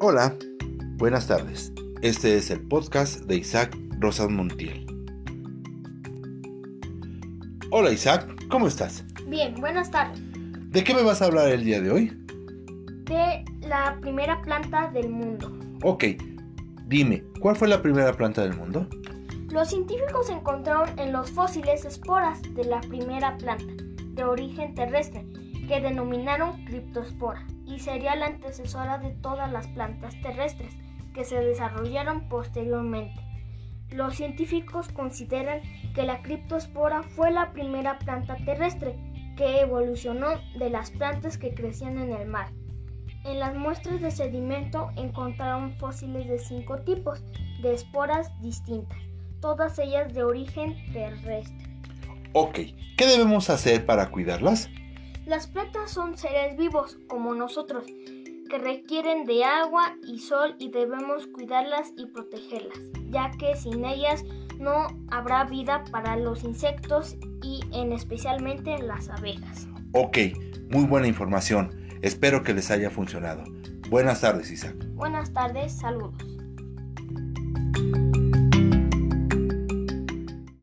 Hola, buenas tardes. Este es el podcast de Isaac Rosas Montiel. Hola Isaac, ¿cómo estás? Bien, buenas tardes. ¿De qué me vas a hablar el día de hoy? De la primera planta del mundo. Ok, dime, ¿cuál fue la primera planta del mundo? Los científicos encontraron en los fósiles esporas de la primera planta, de origen terrestre, que denominaron criptospora, y sería la antecesora de todas las plantas terrestres que se desarrollaron posteriormente. Los científicos consideran que la criptospora fue la primera planta terrestre que evolucionó de las plantas que crecían en el mar. En las muestras de sedimento encontraron fósiles de cinco tipos de esporas distintas todas ellas de origen terrestre. Ok, ¿qué debemos hacer para cuidarlas? Las plantas son seres vivos como nosotros, que requieren de agua y sol y debemos cuidarlas y protegerlas, ya que sin ellas no habrá vida para los insectos y en especialmente las abejas. Ok, muy buena información. Espero que les haya funcionado. Buenas tardes, Isaac. Buenas tardes, saludos.